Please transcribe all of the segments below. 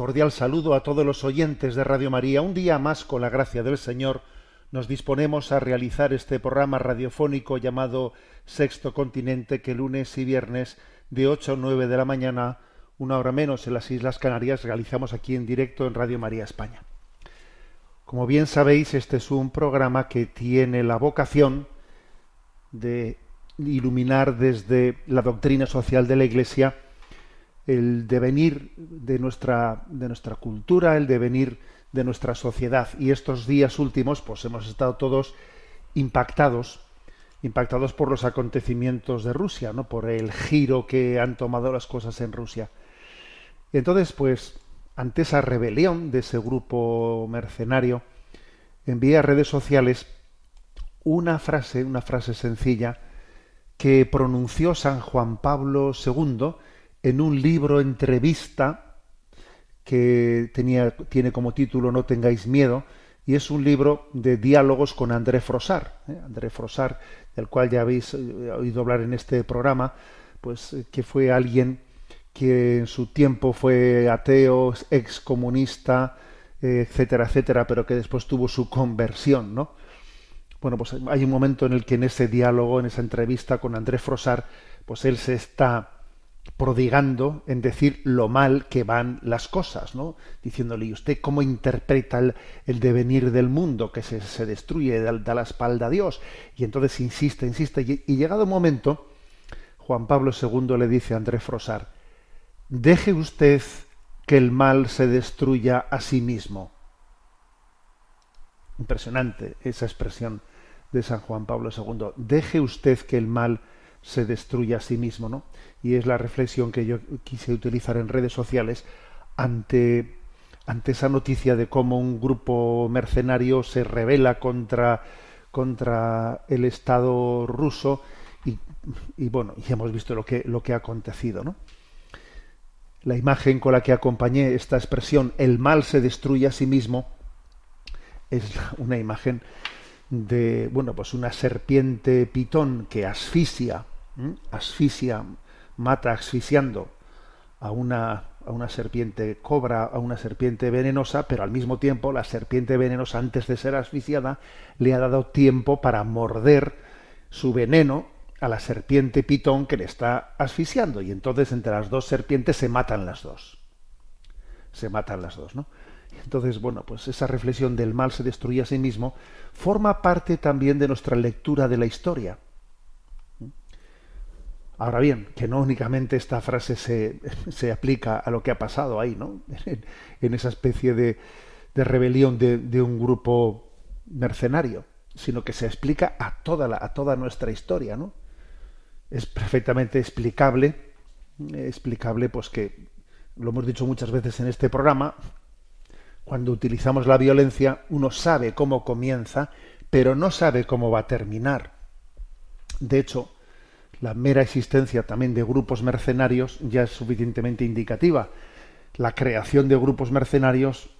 Cordial saludo a todos los oyentes de Radio María. Un día más, con la gracia del Señor, nos disponemos a realizar este programa radiofónico llamado Sexto Continente, que lunes y viernes de 8 a 9 de la mañana, una hora menos en las Islas Canarias, realizamos aquí en directo en Radio María España. Como bien sabéis, este es un programa que tiene la vocación de iluminar desde la doctrina social de la Iglesia el devenir de nuestra, de nuestra cultura, el devenir de nuestra sociedad. Y estos días últimos, pues hemos estado todos impactados, impactados por los acontecimientos de Rusia, ¿no? por el giro que han tomado las cosas en Rusia. Entonces, pues, ante esa rebelión de ese grupo mercenario, envié a redes sociales una frase, una frase sencilla, que pronunció San Juan Pablo II en un libro entrevista que tenía, tiene como título No tengáis miedo, y es un libro de diálogos con André Frosar, ¿eh? André Frosar, del cual ya habéis eh, oído hablar en este programa, pues eh, que fue alguien que en su tiempo fue ateo, excomunista, etcétera, etcétera, pero que después tuvo su conversión, ¿no? Bueno, pues hay un momento en el que en ese diálogo, en esa entrevista con André Frosar, pues él se está prodigando en decir lo mal que van las cosas, ¿no? Diciéndole, ¿y usted cómo interpreta el, devenir del mundo que se, se destruye, da, la espalda a Dios? Y entonces insiste, insiste, y, y llegado un momento, Juan Pablo II le dice a André Frosar, deje usted que el mal se destruya a sí mismo. Impresionante esa expresión de San Juan Pablo II. Deje usted que el mal se destruya a sí mismo, ¿no? Y es la reflexión que yo quise utilizar en redes sociales ante, ante esa noticia de cómo un grupo mercenario se revela contra, contra el Estado ruso y, bueno, y hemos visto lo que, lo que ha acontecido, ¿no? La imagen con la que acompañé esta expresión, el mal se destruye a sí mismo, es una imagen de, bueno, pues una serpiente pitón que asfixia, asfixia, mata asfixiando a una, a una serpiente cobra, a una serpiente venenosa, pero al mismo tiempo la serpiente venenosa, antes de ser asfixiada, le ha dado tiempo para morder su veneno a la serpiente pitón que le está asfixiando. Y entonces entre las dos serpientes se matan las dos. Se matan las dos, ¿no? Entonces, bueno, pues esa reflexión del mal se destruye a sí mismo forma parte también de nuestra lectura de la historia. Ahora bien, que no únicamente esta frase se, se aplica a lo que ha pasado ahí, ¿no? En, esa especie de, de rebelión de, de, un grupo mercenario, sino que se explica a toda, la, a toda nuestra historia, ¿no? Es perfectamente explicable, explicable, pues que lo hemos dicho muchas veces en este programa, cuando utilizamos la violencia, uno sabe cómo comienza, pero no sabe cómo va a terminar. De hecho, la mera existencia también de grupos mercenarios ya es suficientemente indicativa. La creación de grupos mercenarios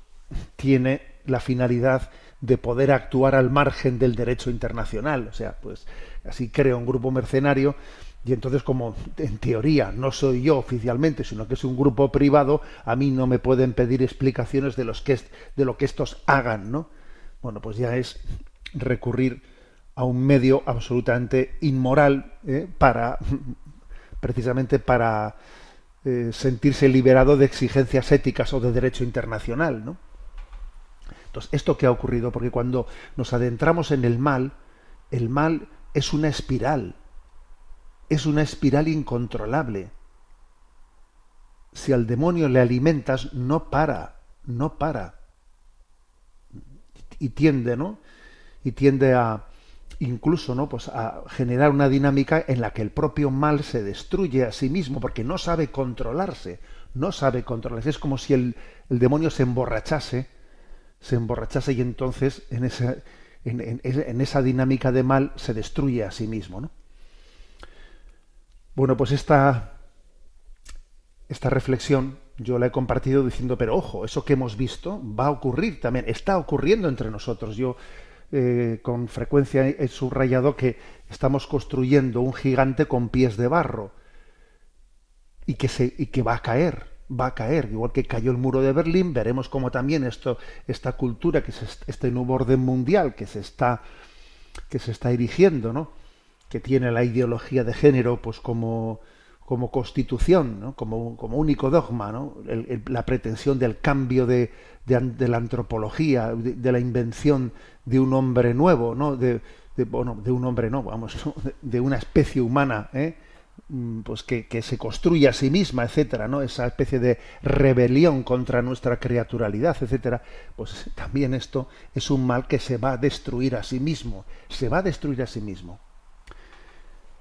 tiene la finalidad de poder actuar al margen del derecho internacional. O sea, pues así crea un grupo mercenario y entonces como en teoría no soy yo oficialmente, sino que es un grupo privado, a mí no me pueden pedir explicaciones de, los que, de lo que estos hagan, ¿no? Bueno, pues ya es recurrir a un medio absolutamente inmoral ¿eh? para precisamente para eh, sentirse liberado de exigencias éticas o de derecho internacional, ¿no? Entonces, ¿esto qué ha ocurrido? Porque cuando nos adentramos en el mal, el mal es una espiral, es una espiral incontrolable. Si al demonio le alimentas, no para, no para. tiende, ¿no? Y tiende a incluso, ¿no? Pues a generar una dinámica en la que el propio mal se destruye a sí mismo porque no sabe controlarse, no sabe controlarse. Es como si el, el demonio se emborrachase, se emborrachase y entonces en esa, en, en esa dinámica de mal se destruye a sí mismo, ¿no? Bueno, pues esta, esta reflexión yo la he compartido diciendo, pero ojo, eso que hemos visto va a ocurrir también, está ocurriendo entre nosotros. Yo eh, con frecuencia he subrayado que estamos construyendo un gigante con pies de barro y que, se, y que va a caer, va a caer, igual que cayó el muro de Berlín, veremos cómo también esto, esta cultura, que es este nuevo orden mundial que se está, que se está erigiendo, ¿no? Que tiene la ideología de género pues como, como constitución, ¿no? como, como único dogma, ¿no? la pretensión del cambio de, de, la antropología, de, la invención de un hombre nuevo, ¿no? de, bueno, de un hombre no, vamos, de una especie humana, ¿eh? Mm, pues que, que, se construye a sí misma, etcétera, ¿no? Esa especie de rebelión contra nuestra criaturalidad, etcétera, pues también esto es un mal que se va a destruir a sí mismo, se va a destruir a sí mismo.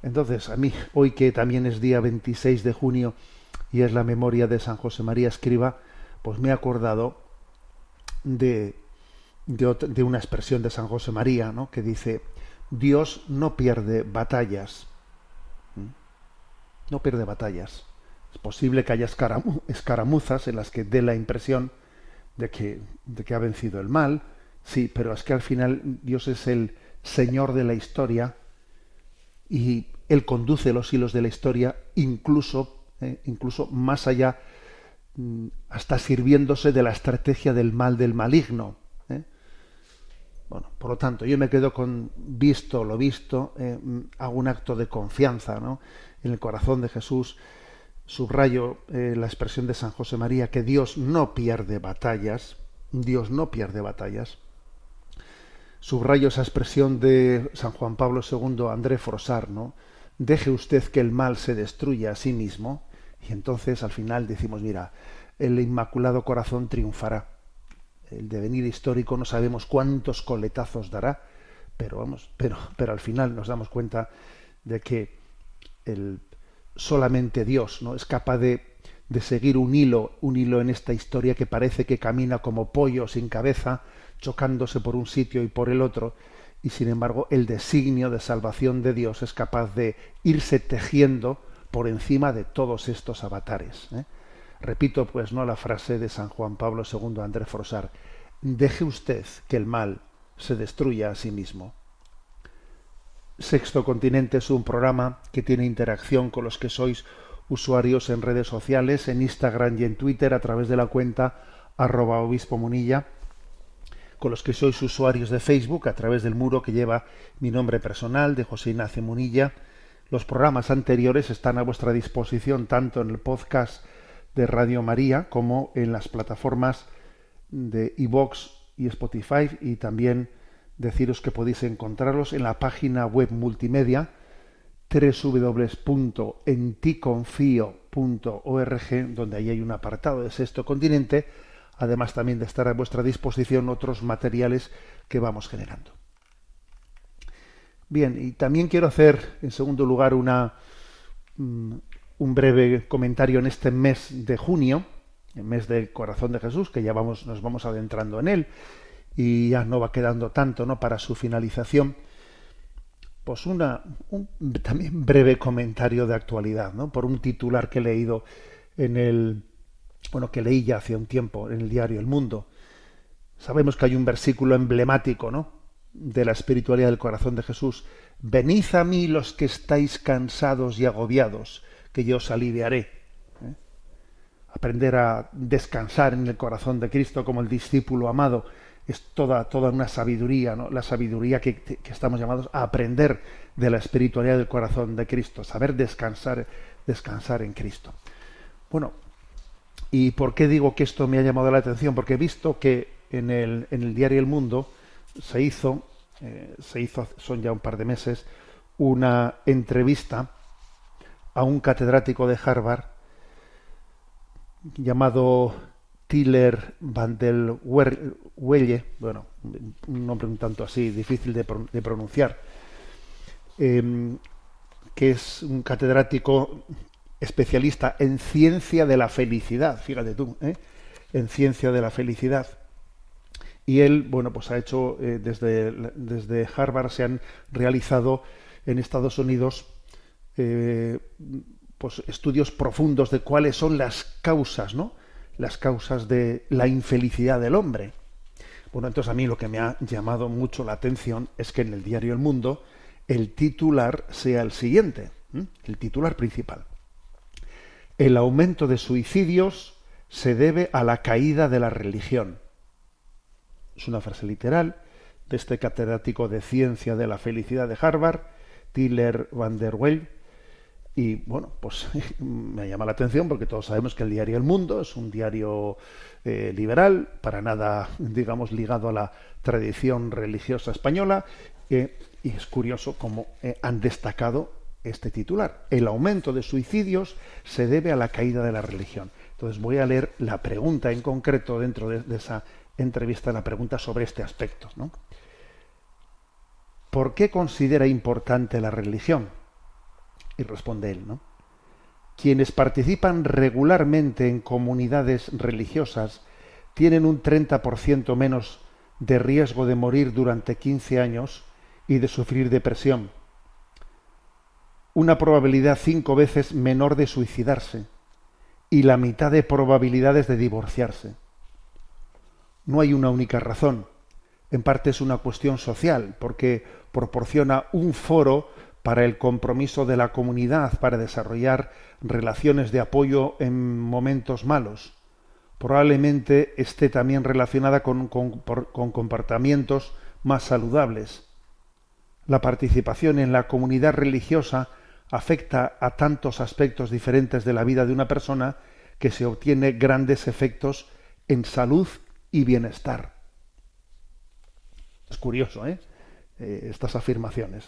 Entonces, a mí, hoy que también es día 26 de junio y es la memoria de San José María Escriba, pues me he acordado de, de, una expresión de San José María, ¿no? que dice, Dios no pierde batallas. ¿Mm? No pierde batallas. Es posible que haya escaramuzas en las que dé la impresión de que, de que ha vencido el mal, sí, pero es que al final Dios es el Señor de la historia y Él conduce los hilos de la historia incluso, eh, incluso más allá, mm, hasta sirviéndose de la estrategia del mal del maligno. Eh. Bueno, por lo tanto, yo me quedo con visto lo visto, eh, mm, hago un acto de confianza ¿no? en el corazón de Jesús, subrayo la expresión de San José María, que Dios no pierde batallas, Dios no pierde batallas, Subrayo esa expresión de San Juan Pablo II, André Frosar, ¿no? Deje usted que el mal se destruya a sí mismo y entonces al final decimos, mira, el Inmaculado Corazón triunfará. El devenir histórico no sabemos cuántos coletazos dará, pero vamos, pero, pero al final nos damos cuenta de que el, solamente Dios no es capaz de, de seguir un hilo, un hilo en esta historia que parece que camina como pollo sin cabeza, chocándose por un sitio y por el otro, y sin embargo el designio de salvación de Dios es capaz de irse tejiendo por encima de todos estos avatares. ¿eh? Repito, pues, no la frase de San Juan Pablo II Andrés Frosar, deje usted que el mal se destruya a sí mismo. Sexto Continente es un programa que tiene interacción con los que sois usuarios en redes sociales, en Instagram y en Twitter a través de la cuenta arroba obispo munilla con los que sois usuarios de Facebook a través del muro que lleva mi nombre personal de José Ignacio Munilla. Los programas anteriores están a vuestra disposición tanto en el podcast de Radio María como en las plataformas de iVox y Spotify y también deciros que podéis encontrarlos en la página web multimedia www.enticonfio.org donde ahí hay un apartado de Sexto Continente además también de estar a vuestra disposición otros materiales que vamos generando. Bien, y también quiero hacer, en segundo lugar, una, mm, un breve comentario en este mes de junio, el mes del corazón de Jesús, que ya vamos, nos vamos adentrando en él, y ya no va quedando tanto ¿no? para su finalización. Pues una, un también breve comentario de actualidad, ¿no? por un titular que he leído en el, bueno, que leí ya hace un tiempo en el diario El Mundo. Sabemos que hay un versículo emblemático, ¿no? De la espiritualidad del corazón de Jesús. Venid a mí los que estáis cansados y agobiados, que yo os aliviaré. ¿eh? Aprender a descansar en el corazón de Cristo como el discípulo amado es toda, toda una sabiduría, ¿no? La sabiduría que, que estamos llamados a aprender de la espiritualidad del corazón de Cristo, saber descansar, descansar en Cristo. Bueno, ¿Y por qué digo que esto me ha llamado la atención? Porque he visto que en el, en el diario El Mundo se hizo, eh, se hizo, son ya un par de meses, una entrevista a un catedrático de Harvard llamado Tiller van der Welle, bueno, un nombre un tanto así difícil de, pronunciar, em, que es un catedrático especialista en ciencia de la felicidad, fíjate tú, ¿eh? en ciencia de la felicidad. Y él, bueno, pues ha hecho, eh, desde, desde Harvard se han realizado en Estados Unidos eh, pues estudios profundos de cuáles son las causas, ¿no? Las causas de la infelicidad del hombre. Bueno, entonces a mí lo que me ha llamado mucho la atención es que en el diario El Mundo el titular sea el siguiente, el titular principal. El aumento de suicidios se debe a la caída de la religión. Es una frase literal de este catedrático de ciencia de la felicidad de Harvard, Tiller van der Weyl, y bueno, pues me llama la atención porque todos sabemos que el diario El Mundo es un diario eh, liberal, para nada, digamos, ligado a la tradición religiosa española, y es curioso cómo eh, han destacado este titular. El aumento de suicidios se debe a la caída de la religión. Entonces voy a leer la pregunta en concreto dentro de, esa entrevista, la pregunta sobre este aspecto. ¿no? ¿Por qué considera importante la religión? Y responde él, ¿no? Quienes participan regularmente en comunidades religiosas tienen un 30% menos de riesgo de morir durante 15 años y de sufrir depresión. Una probabilidad cinco veces menor de suicidarse y la mitad de probabilidades de divorciarse. No hay una única razón. En parte es una cuestión social, porque proporciona un foro para el compromiso de la comunidad para desarrollar relaciones de apoyo en momentos malos. Probablemente esté también relacionada con, comportamientos más saludables. La participación en la comunidad religiosa afecta a tantos aspectos diferentes de la vida de una persona que se obtiene grandes efectos en salud y bienestar. Es curioso, ¿eh? eh estas afirmaciones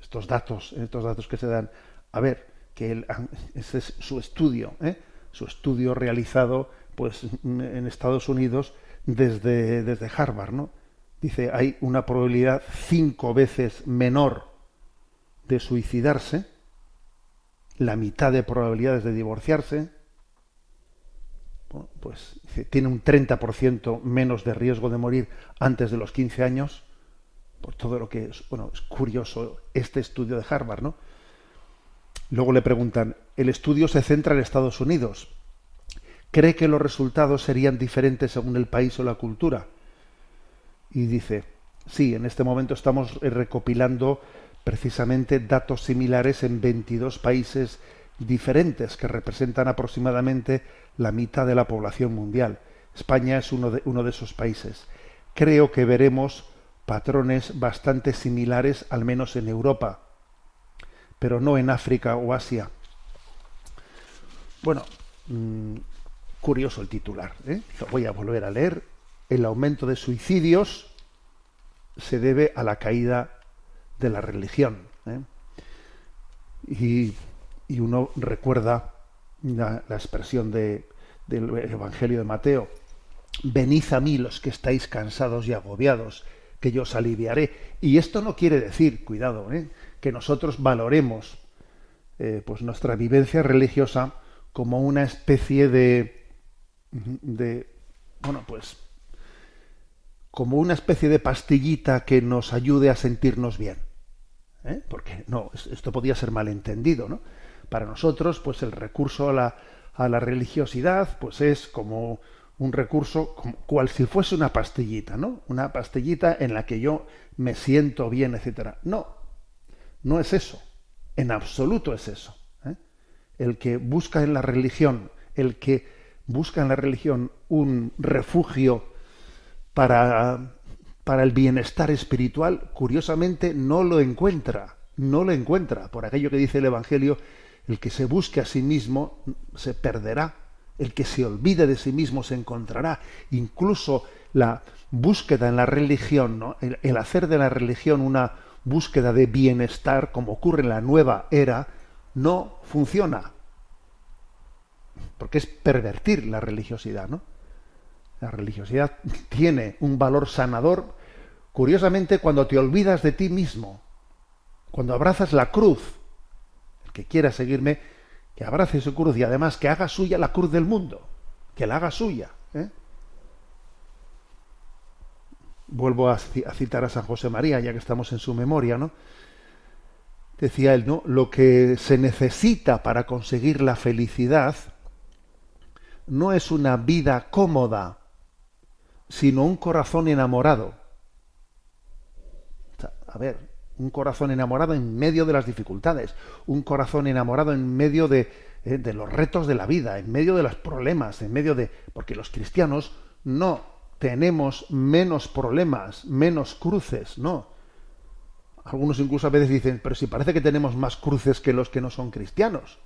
estos datos, estos datos que se dan. A ver, que ese es su estudio, ¿eh? su estudio realizado pues en Estados Unidos desde, desde Harvard, ¿no? Dice, hay una probabilidad cinco veces menor de suicidarse, la mitad de probabilidades de divorciarse, pues tiene un 30% menos de riesgo de morir antes de los 15 años, por todo lo que es, bueno, es curioso este estudio de Harvard, ¿no? Luego le preguntan, el estudio se centra en Estados Unidos. ¿Cree que los resultados serían diferentes según el país o la cultura? Y dice, sí, en este momento estamos recopilando precisamente datos similares en 22 países diferentes que representan aproximadamente la mitad de la población mundial. España es uno de, esos países. Creo que veremos patrones bastante similares, al menos en Europa, pero no en África o Asia. Bueno, mm, curioso el titular, ¿eh? lo voy a volver a leer. El aumento de suicidios se debe a la caída de la religión. ¿eh? Y, uno recuerda la, expresión de, del Evangelio de Mateo, venid a mí los que estáis cansados y agobiados, que yo os aliviaré. Y esto no quiere decir, cuidado, ¿eh? que nosotros valoremos eh, pues nuestra vivencia religiosa como una especie de, de, bueno, pues, como una especie de pastillita que nos ayude a sentirnos bien. ¿Eh? Porque no, esto podía ser malentendido, ¿no? Para nosotros, pues el recurso a la, a la religiosidad, pues es como un recurso como, cual si fuese una pastillita, ¿no? Una pastillita en la que yo me siento bien, etcétera. No, no es eso. En absoluto es eso. ¿eh? El que busca en la religión, el que busca en la religión un refugio para, para el bienestar espiritual, curiosamente no lo encuentra. No lo encuentra. Por aquello que dice el Evangelio, el que se busque a sí mismo se perderá el que se olvide de sí mismo se encontrará. Incluso la búsqueda en la religión, ¿no? el, hacer de la religión una búsqueda de bienestar, como ocurre en la nueva era, no funciona. Porque es pervertir la religiosidad, ¿no? La religiosidad tiene un valor sanador, curiosamente, cuando te olvidas de ti mismo, cuando abrazas la cruz. El que quiera seguirme, que abrace su cruz y además que haga suya la cruz del mundo, que la haga suya. ¿eh? Vuelvo a citar a San José María, ya que estamos en su memoria, ¿no? Decía él, ¿no? Lo que se necesita para conseguir la felicidad no es una vida cómoda, sino un corazón enamorado. A ver, un corazón enamorado en medio de las dificultades, un corazón enamorado en medio de, eh, de, los retos de la vida, en medio de los problemas, en medio de... porque los cristianos no tenemos menos problemas, menos cruces, no. Algunos incluso a veces dicen, pero si parece que tenemos más cruces que los que no son cristianos.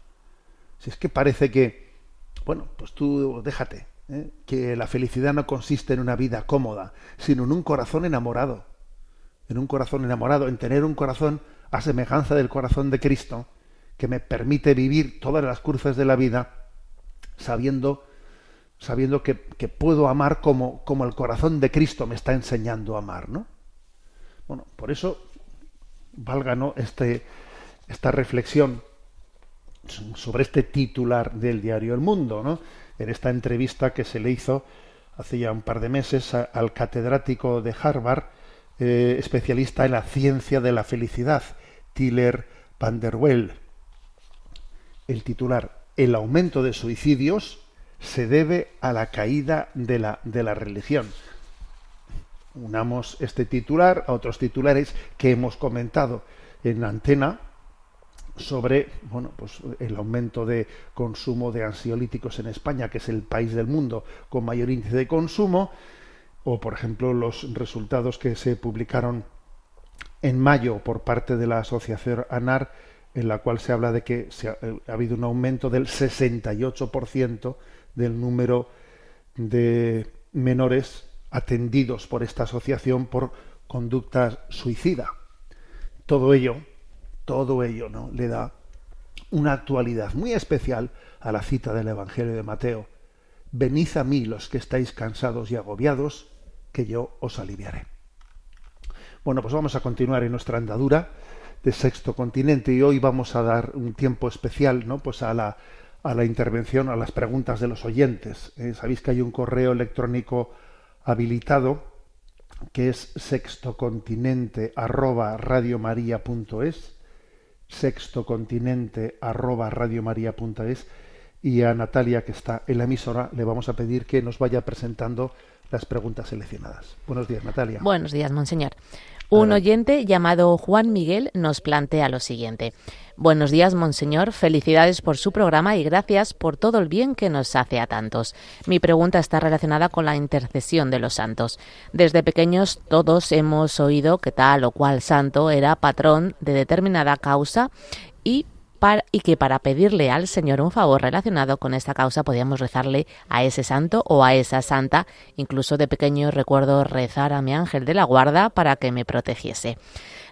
Si es que parece que, bueno, pues tú déjate, ¿eh? que la felicidad no consiste en una vida cómoda, sino en un corazón enamorado, en un corazón enamorado, en tener un corazón a semejanza del corazón de Cristo, que me permite vivir todas las cruces de la vida sabiendo, sabiendo que, que puedo amar como, como el corazón de Cristo me está enseñando a amar, ¿no? Bueno, por eso valga ¿no? este, esta reflexión sobre este titular del diario El Mundo, ¿no? en esta entrevista que se le hizo hace ya un par de meses al catedrático de Harvard, eh, especialista en la ciencia de la felicidad, Tiller van der. El titular, El aumento de suicidios se debe a la caída de la, de la religión. Unamos este titular a otros titulares que hemos comentado en antena, sobre bueno, pues el aumento de consumo de ansiolíticos en España, que es el país del mundo con mayor índice de consumo, o por ejemplo los resultados que se publicaron en mayo por parte de la asociación ANAR, en la cual se habla de que se ha, eh, ha habido un aumento del 68% del número de menores atendidos por esta asociación por conductas suicida. Todo ello todo ello ¿no? le da una actualidad muy especial a la cita del Evangelio de Mateo. Venid a mí los que estáis cansados y agobiados, que yo os aliviaré. Bueno, pues vamos a continuar en nuestra andadura de sexto continente y hoy vamos a dar un tiempo especial ¿no? pues a, la, a la intervención, a las preguntas de los oyentes. Eh, Sabéis que hay un correo electrónico habilitado que es sextocontinente arroba arroba y a Natalia, que está en la emisora, le vamos a pedir que nos vaya presentando las preguntas seleccionadas. Buenos días, Natalia. Buenos días, monseñor. Un oyente llamado Juan Miguel nos plantea lo siguiente. Buenos días, Monseñor. Felicidades por su programa y gracias por todo el bien que nos hace a tantos. Mi pregunta está relacionada con la intercesión de los santos. Desde pequeños todos hemos oído que tal o cual santo era patrón de determinada causa y y que para pedirle al Señor un favor relacionado con esta causa podíamos rezarle a ese santo o a esa santa. Incluso de pequeño recuerdo rezar a mi ángel de la guarda para que me protegiese.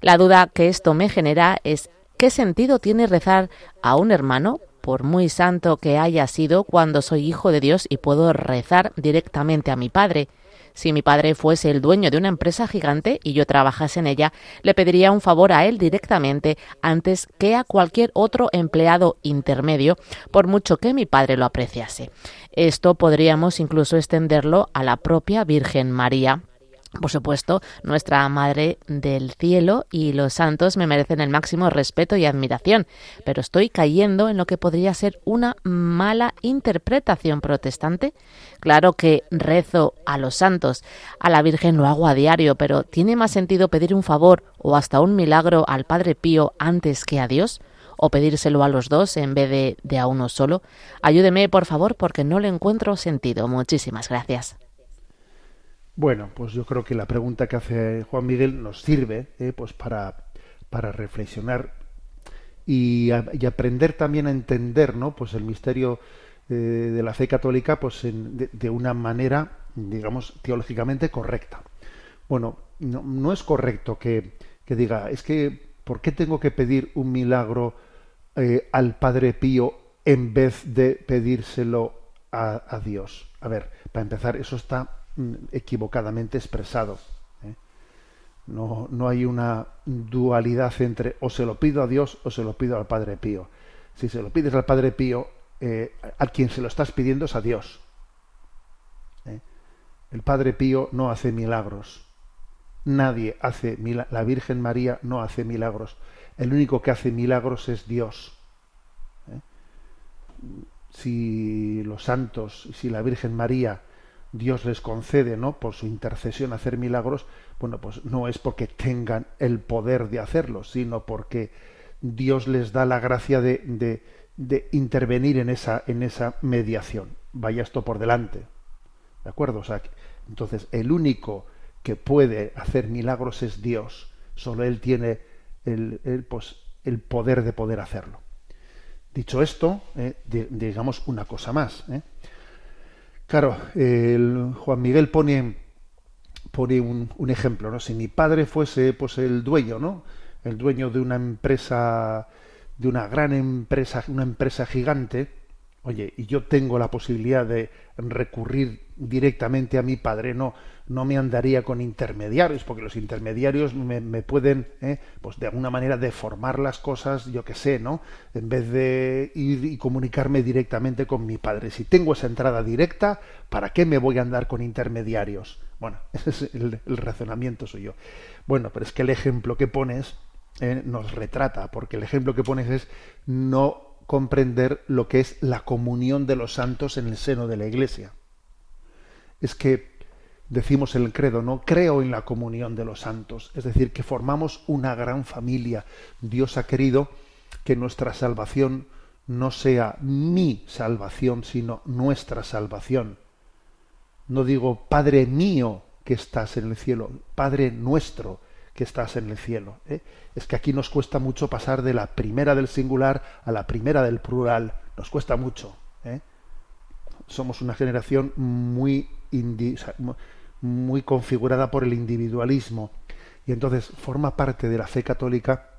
La duda que esto me genera es ¿qué sentido tiene rezar a un hermano por muy santo que haya sido cuando soy hijo de Dios y puedo rezar directamente a mi Padre? Si mi padre fuese el dueño de una empresa gigante y yo trabajase en ella, le pediría un favor a él directamente antes que a cualquier otro empleado intermedio, por mucho que mi padre lo apreciase. Esto podríamos incluso extenderlo a la propia Virgen María, por supuesto, nuestra Madre del Cielo y los santos me merecen el máximo respeto y admiración, pero estoy cayendo en lo que podría ser una mala interpretación protestante. Claro que rezo a los santos, a la Virgen lo hago a diario, pero ¿tiene más sentido pedir un favor o hasta un milagro al Padre Pío antes que a Dios? o pedírselo a los dos en vez de, de a uno solo. Ayúdeme, por favor, porque no le encuentro sentido. Muchísimas gracias. Bueno, pues yo creo que la pregunta que hace Juan Miguel nos sirve eh, pues para, para reflexionar y, y, aprender también a entender ¿no? pues el misterio eh, de la fe católica pues en, de, una manera, digamos, teológicamente correcta. Bueno, no, no es correcto que, que, diga, es que, ¿por qué tengo que pedir un milagro eh, al Padre Pío en vez de pedírselo a, a Dios? a ver, para empezar, eso está equivocadamente expresado. ¿eh? No, no hay una dualidad entre o se lo pido a Dios o se lo pido al Padre Pío. Si se lo pides al Padre Pío, eh, a quien se lo estás pidiendo es a Dios. ¿eh? El Padre Pío no hace milagros. Nadie hace la Virgen María no hace milagros. El único que hace milagros es Dios. Si los santos, si la Virgen María, Dios les concede, ¿no? Por su intercesión hacer milagros, bueno, pues no es porque tengan el poder de hacerlo, sino porque Dios les da la gracia de, de, intervenir en esa, en esa mediación. Vaya esto por delante. ¿De acuerdo? O entonces el único que puede hacer milagros es Dios. Solo Él tiene el, pues, poder de poder hacerlo. Dicho esto, eh, digamos una cosa más. Eh. Claro, el Juan Miguel pone, pone un, un, ejemplo, ¿no? Si mi padre fuese pues el dueño, ¿no? El dueño de una empresa, de una gran empresa, una empresa gigante, oye, y yo tengo la posibilidad de recurrir directamente a mi padre, no, no me andaría con intermediarios, porque los intermediarios me, pueden, eh, pues de alguna manera, deformar las cosas, yo que sé, ¿no? En vez de ir y comunicarme directamente con mi padre. Si tengo esa entrada directa, ¿para qué me voy a andar con intermediarios? Bueno, ese es el, el razonamiento suyo. Bueno, pero es que el ejemplo que pones eh, nos retrata, porque el ejemplo que pones es no comprender lo que es la comunión de los santos en el seno de la Iglesia. Es que decimos el credo, ¿no? Creo en la comunión de los santos, es decir, que formamos una gran familia. Dios ha querido que nuestra salvación no sea mi salvación, sino nuestra salvación. No digo Padre mío que estás en el cielo, Padre nuestro que estás en el cielo. ¿eh? Es que aquí nos cuesta mucho pasar de la primera del singular a la primera del plural. Nos cuesta mucho. ¿eh? Somos una generación muy, muy configurada por el individualismo. Y entonces forma parte de la fe católica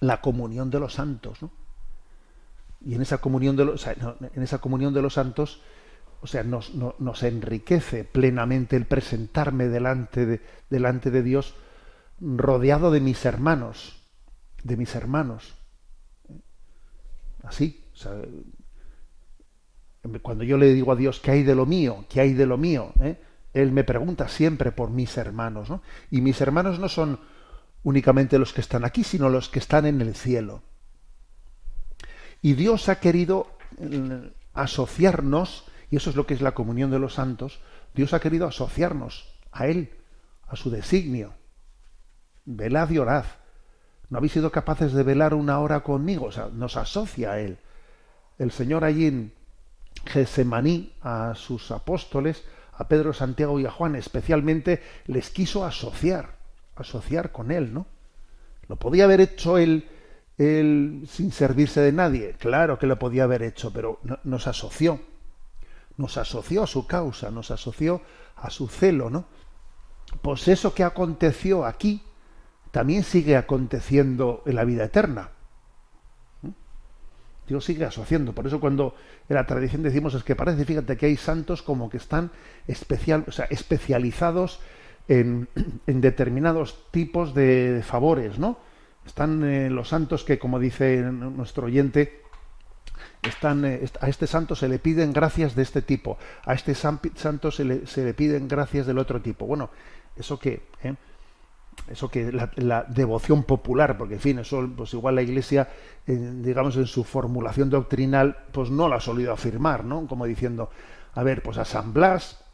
la comunión de los santos. Y en esa comunión de los, en esa comunión de los santos, o sea, nos, enriquece plenamente el presentarme delante de, delante de Dios rodeado de mis hermanos, de mis hermanos. Así, cuando yo le digo a Dios, ¿qué hay de lo mío? ¿Qué hay de lo mío? ¿Eh? Él me pregunta siempre por mis hermanos, ¿no? Y mis hermanos no son únicamente los que están aquí, sino los que están en el cielo. Y Dios ha querido eh, asociarnos, y eso es lo que es la comunión de los santos, Dios ha querido asociarnos a Él, a su designio velad y orad. ¿No habéis sido capaces de velar una hora conmigo? O sea, nos asocia a Él. El Señor allí en Gesemaní a sus apóstoles, a Pedro, Santiago y a Juan especialmente, les quiso asociar, asociar con Él, ¿no? ¿Lo podía haber hecho Él, él sin servirse de nadie? Claro que lo podía haber hecho, pero no, nos asoció. Nos asoció a su causa, nos asoció a su celo, ¿no? Pues eso que aconteció aquí, también sigue aconteciendo en la vida eterna. ¿Mm? Dios sigue asociando. Por eso cuando en la tradición decimos es que parece, fíjate, que hay santos como que están especial, o sea, especializados en, determinados tipos de favores, ¿no? Están eh, los santos que, como dice nuestro oyente, están, eh, a este santo se le piden gracias de este tipo, a este santo se le, se le piden gracias del otro tipo. Bueno, ¿eso qué? ¿Eh? Eso que la, devoción popular, porque en fin, eso pues igual la Iglesia, eh, digamos en su formulación doctrinal, pues no la ha solido afirmar, ¿no? Como diciendo, a ver, pues a San Blas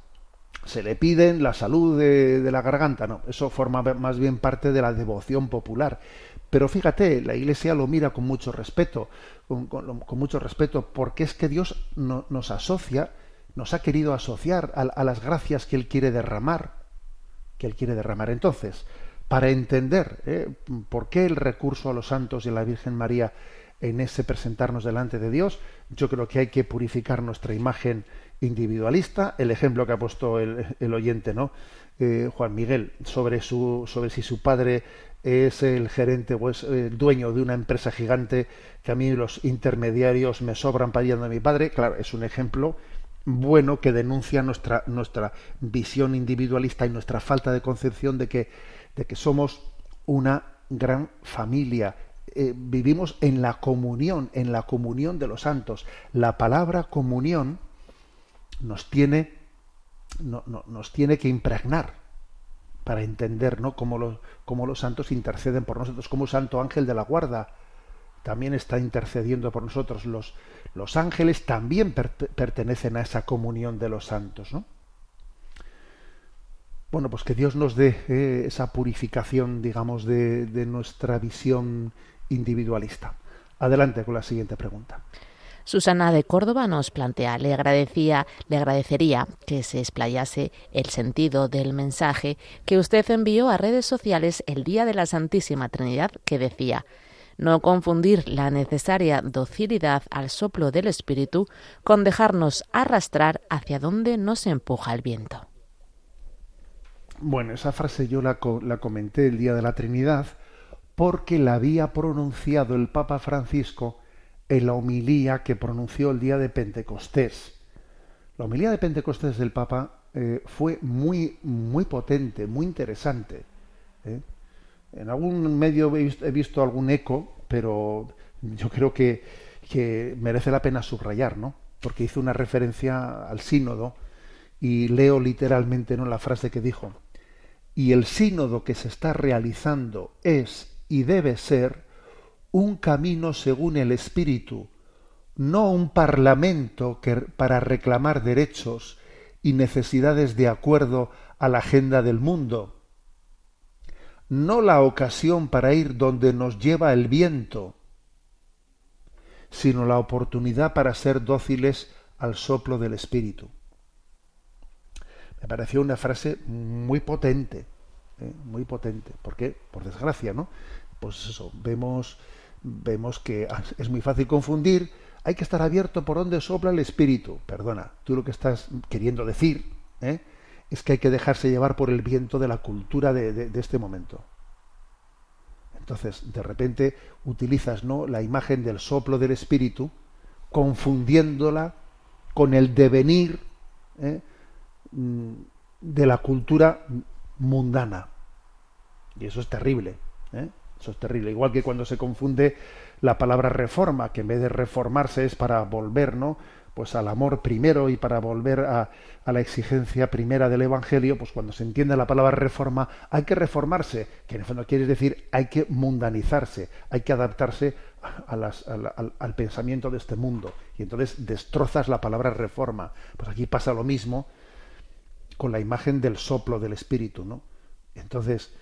se le piden la salud de, la garganta, no, eso forma más bien parte de la devoción popular. Pero fíjate, la Iglesia lo mira con mucho respeto, con, mucho respeto, porque es que Dios no, nos asocia, nos ha querido asociar a las gracias que Él quiere derramar, que Él quiere derramar. Entonces, para entender ¿eh? por qué el recurso a los santos y a la Virgen María en ese presentarnos delante de Dios, yo creo que hay que purificar nuestra imagen individualista. El ejemplo que ha puesto el, oyente, ¿no? Eh, Juan Miguel, sobre su, sobre si su padre es el gerente o es el dueño de una empresa gigante, que a mí los intermediarios me sobran para ir a mi padre. Claro, es un ejemplo bueno que denuncia nuestra, nuestra visión individualista y nuestra falta de concepción de que, de que somos una gran familia. Eh, vivimos en la comunión, en la comunión de los santos. La palabra comunión nos tiene, no, nos tiene que impregnar para entender ¿no? cómo, los, cómo los santos interceden por nosotros, como Santo Ángel de la Guarda también está intercediendo por nosotros. Los, los ángeles también pertenecen a esa comunión de los santos. ¿no? Bueno, pues que Dios nos dé eh, esa purificación, digamos, de, nuestra visión individualista. Adelante con la siguiente pregunta. Susana de Córdoba nos plantea, le agradecía, le agradecería que se explayase el sentido del mensaje que usted envió a redes sociales el día de la Santísima Trinidad que decía no confundir la necesaria docilidad al soplo del Espíritu con dejarnos arrastrar hacia donde nos empuja el viento. Bueno, esa frase yo la, comenté el día de la Trinidad porque la había pronunciado el Papa Francisco en la homilía que pronunció el día de Pentecostés. La homilía de Pentecostés del Papa eh, fue muy, muy potente, muy interesante. ¿eh? En algún medio he visto, algún eco, pero yo creo que, que, merece la pena subrayar, ¿no? Porque hizo una referencia al sínodo y leo literalmente ¿no? la frase que dijo. Y el sínodo que se está realizando es y debe ser un camino según el Espíritu, no un parlamento que, para reclamar derechos y necesidades de acuerdo a la agenda del mundo, no la ocasión para ir donde nos lleva el viento, sino la oportunidad para ser dóciles al soplo del Espíritu. Me pareció una frase muy potente, ¿eh? muy potente. ¿Por qué? Por desgracia, ¿no? Pues eso, vemos vemos que es muy fácil confundir. Hay que estar abierto por donde sopla el espíritu. Perdona, tú lo que estás queriendo decir ¿eh? es que hay que dejarse llevar por el viento de la cultura de, este momento. Entonces, de repente utilizas ¿no? la imagen del soplo del espíritu, confundiéndola con el devenir ¿eh? mm, de la cultura mundana. Y eso es terrible. ¿eh? Eso es terrible. Igual que cuando se confunde la palabra reforma, que en vez de reformarse es para volver, ¿no? Pues al amor primero y para volver a, a, la exigencia primera del Evangelio, pues cuando se entiende la palabra reforma, hay que reformarse, que en el fondo quiere decir hay que mundanizarse, hay que adaptarse al, al pensamiento de este mundo. Y entonces destrozas la palabra reforma. Pues aquí pasa lo mismo con la imagen del soplo del Espíritu, ¿no? Entonces,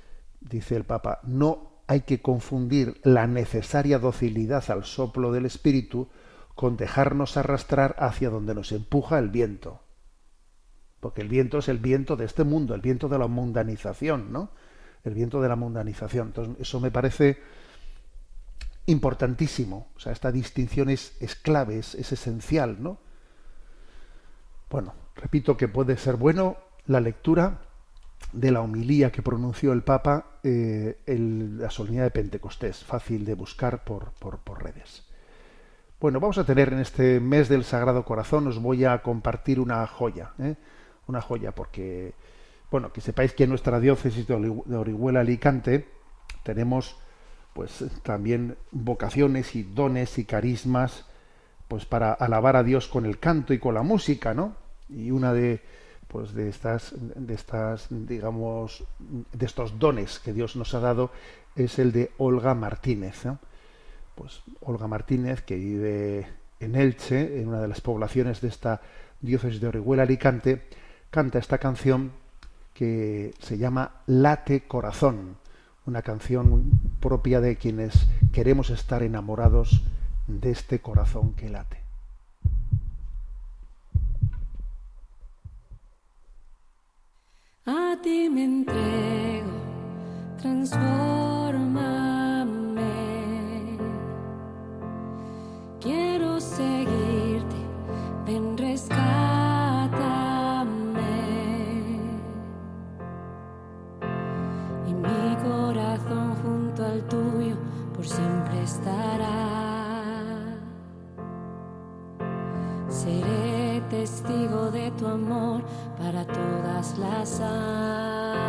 dice el Papa, no hay que confundir la necesaria docilidad al soplo del espíritu con dejarnos arrastrar hacia donde nos empuja el viento. Porque el viento es el viento de este mundo, el viento de la mundanización, ¿no? El viento de la mundanización. Entonces, eso me parece importantísimo. O sea, esta distinción es, clave, es, es esencial, ¿no? Bueno, repito que puede ser bueno la lectura de la homilía que pronunció el Papa eh, el, la solemnidad de Pentecostés, fácil de buscar por, por, redes. Bueno, vamos a tener en este mes del Sagrado Corazón, os voy a compartir una joya, ¿eh? una joya, porque, bueno, que sepáis que en nuestra diócesis de Orihuela Alicante tenemos pues también vocaciones y dones y carismas pues para alabar a Dios con el canto y con la música, ¿no? Y una de, pues de estas de estas digamos de estos dones que Dios nos ha dado es el de Olga Martínez pues Olga Martínez que vive en Elche en una de las poblaciones de esta diócesis de Orihuela Alicante canta esta canción que se llama Late Corazón una canción propia de quienes queremos estar enamorados de este corazón que late A ti me entrego, transformame. Quiero seguirte, ven rescátame. Y mi corazón junto al tuyo por siempre estará. Seré testigo de tu amor para toda last plazas.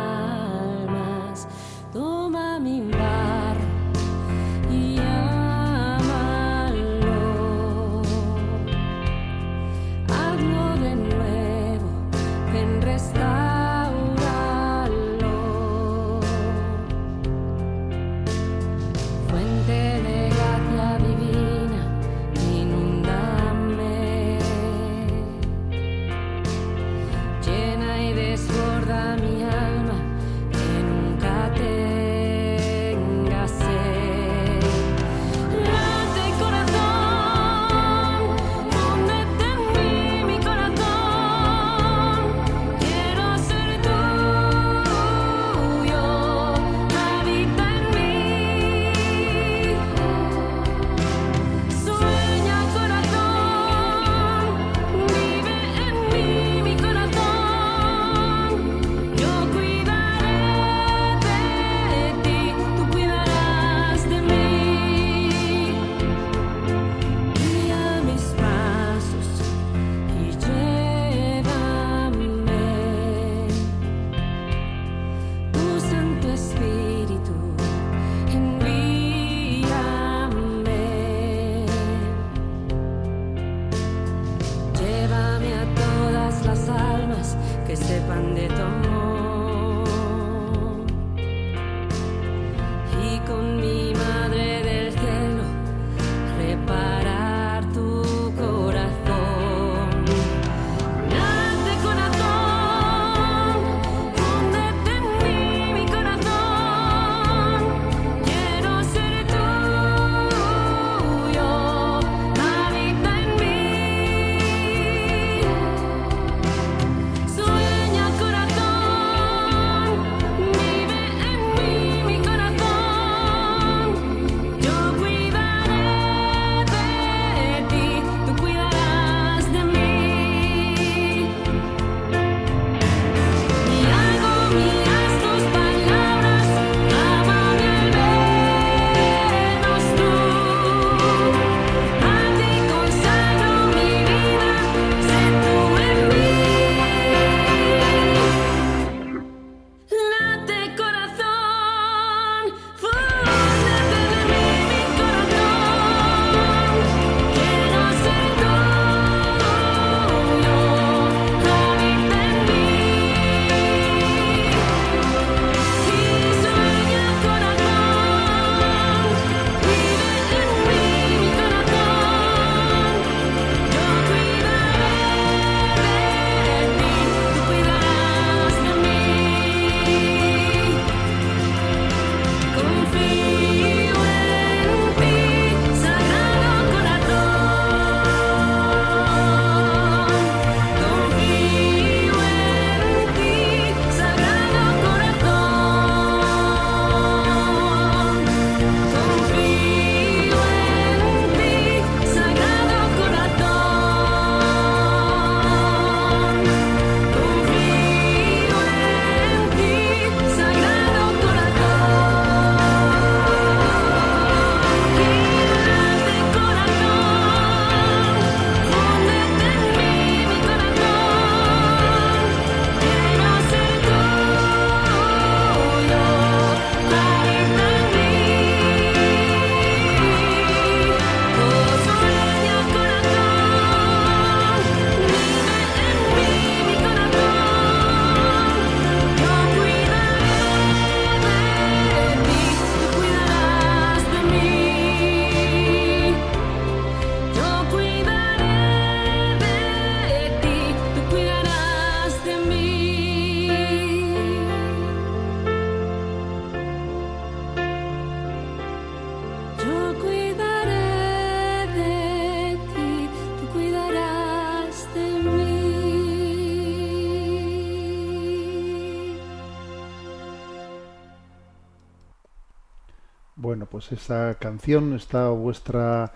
Pues, esta canción está a vuestra